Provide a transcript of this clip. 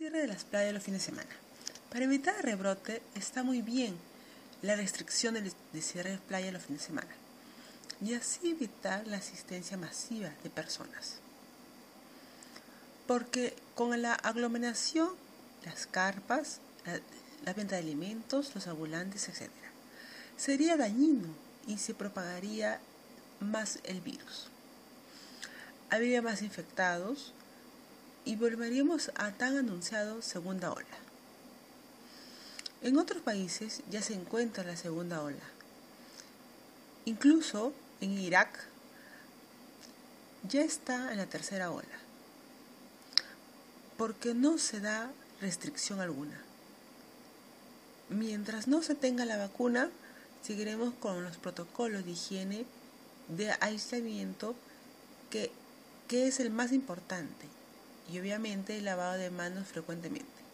Cierre de las playas los fines de semana. Para evitar el rebrote está muy bien la restricción de, cierre de playas los fines de semana y así evitar la asistencia masiva de personas. Porque con la aglomeración, las carpas, la, la venta de alimentos, los ambulantes, etc., sería dañino y se propagaría más el virus. Habría más infectados y volveríamos a tan anunciado segunda ola. En otros países ya se encuentra la segunda ola. Incluso en Irak ya está en la tercera ola, porque no se da restricción alguna. Mientras no se tenga la vacuna, seguiremos con los protocolos de higiene, de aislamiento, que, que es el más importante, y obviamente el lavado de manos frecuentemente.